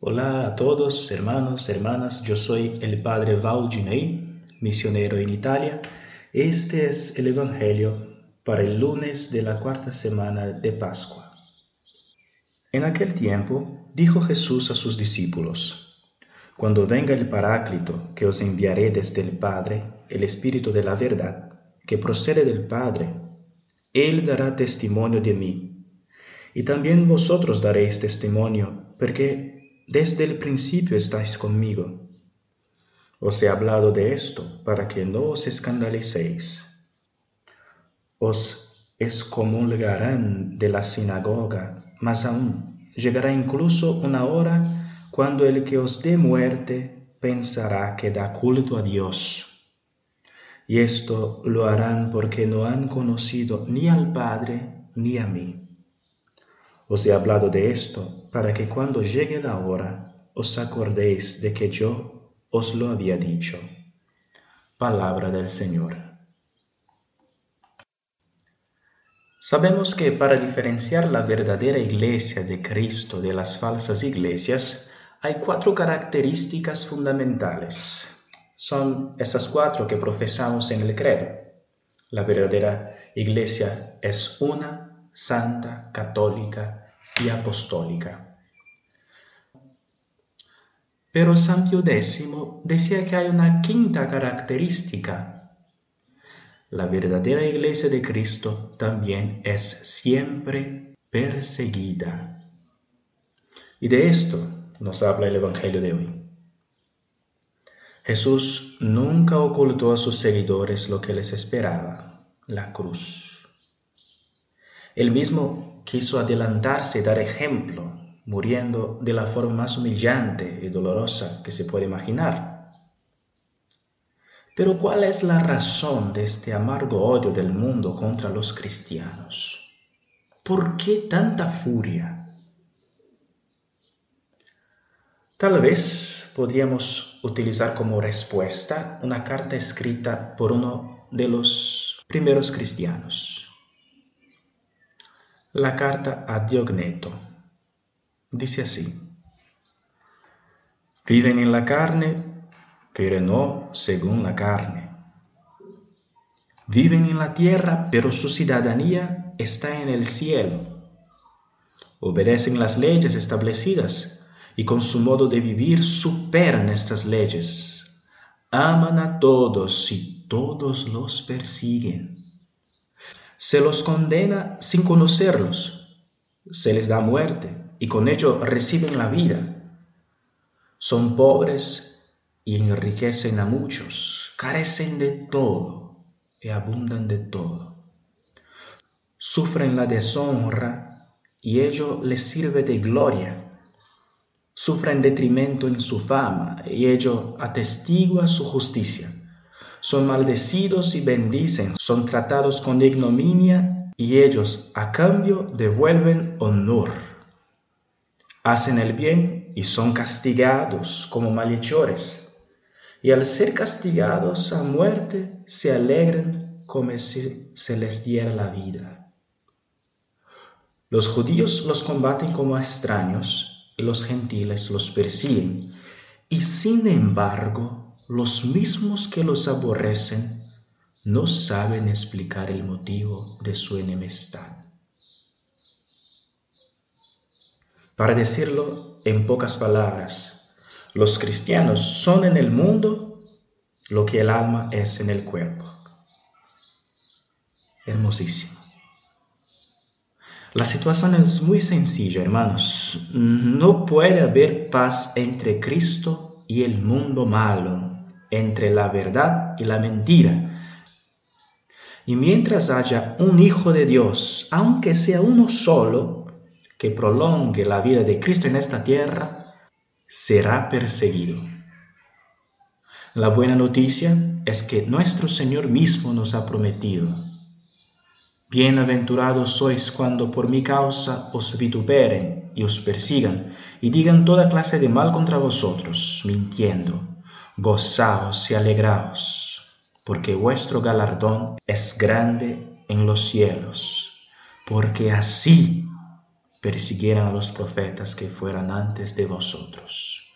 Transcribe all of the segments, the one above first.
Hola a todos, hermanos, hermanas. Yo soy el padre Valginei, misionero en Italia. Este es el Evangelio para el lunes de la cuarta semana de Pascua. En aquel tiempo dijo Jesús a sus discípulos, Cuando venga el Paráclito que os enviaré desde el Padre, el Espíritu de la verdad, que procede del Padre, Él dará testimonio de mí. Y también vosotros daréis testimonio, porque desde el principio estáis conmigo. Os he hablado de esto para que no os escandalicéis. Os excomulgarán de la sinagoga, mas aún llegará incluso una hora cuando el que os dé muerte pensará que da culto a Dios. Y esto lo harán porque no han conocido ni al Padre ni a mí. Os he hablado de esto para que cuando llegue la hora os acordéis de que yo os lo había dicho. Palabra del Señor. Sabemos que para diferenciar la verdadera iglesia de Cristo de las falsas iglesias, hay cuatro características fundamentales. Son esas cuatro que profesamos en el credo. La verdadera iglesia es una, santa, católica y apostólica. Pero San Pío X decía que hay una quinta característica. La verdadera iglesia de Cristo también es siempre perseguida. Y de esto nos habla el Evangelio de hoy. Jesús nunca ocultó a sus seguidores lo que les esperaba, la cruz. Él mismo quiso adelantarse y dar ejemplo, muriendo de la forma más humillante y dolorosa que se puede imaginar. Pero ¿cuál es la razón de este amargo odio del mundo contra los cristianos? ¿Por qué tanta furia? Tal vez podríamos utilizar como respuesta una carta escrita por uno de los primeros cristianos la carta a Diogneto. Dice así, viven en la carne, pero no según la carne. Viven en la tierra, pero su ciudadanía está en el cielo. Obedecen las leyes establecidas y con su modo de vivir superan estas leyes. Aman a todos y todos los persiguen se los condena sin conocerlos, se les da muerte y con ello reciben la vida. Son pobres y enriquecen a muchos, carecen de todo y abundan de todo. Sufren la deshonra y ello les sirve de gloria. Sufren detrimento en su fama y ello atestigua su justicia son maldecidos y bendicen, son tratados con ignominia y ellos a cambio devuelven honor. Hacen el bien y son castigados como malhechores, y al ser castigados a muerte se alegran como si se les diera la vida. Los judíos los combaten como extraños y los gentiles los persiguen, y sin embargo los mismos que los aborrecen no saben explicar el motivo de su enemistad. Para decirlo en pocas palabras, los cristianos son en el mundo lo que el alma es en el cuerpo. Hermosísimo. La situación es muy sencilla, hermanos. No puede haber paz entre Cristo y el mundo malo entre la verdad y la mentira. Y mientras haya un Hijo de Dios, aunque sea uno solo, que prolongue la vida de Cristo en esta tierra, será perseguido. La buena noticia es que nuestro Señor mismo nos ha prometido. Bienaventurados sois cuando por mi causa os vituperen y os persigan y digan toda clase de mal contra vosotros, mintiendo gozaos y alegraos, porque vuestro galardón es grande en los cielos, porque así persiguieran a los profetas que fueran antes de vosotros.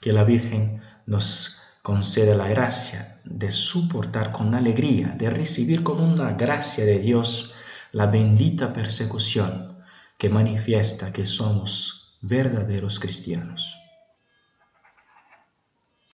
Que la Virgen nos conceda la gracia de soportar con alegría, de recibir como una gracia de Dios la bendita persecución que manifiesta que somos verdaderos cristianos.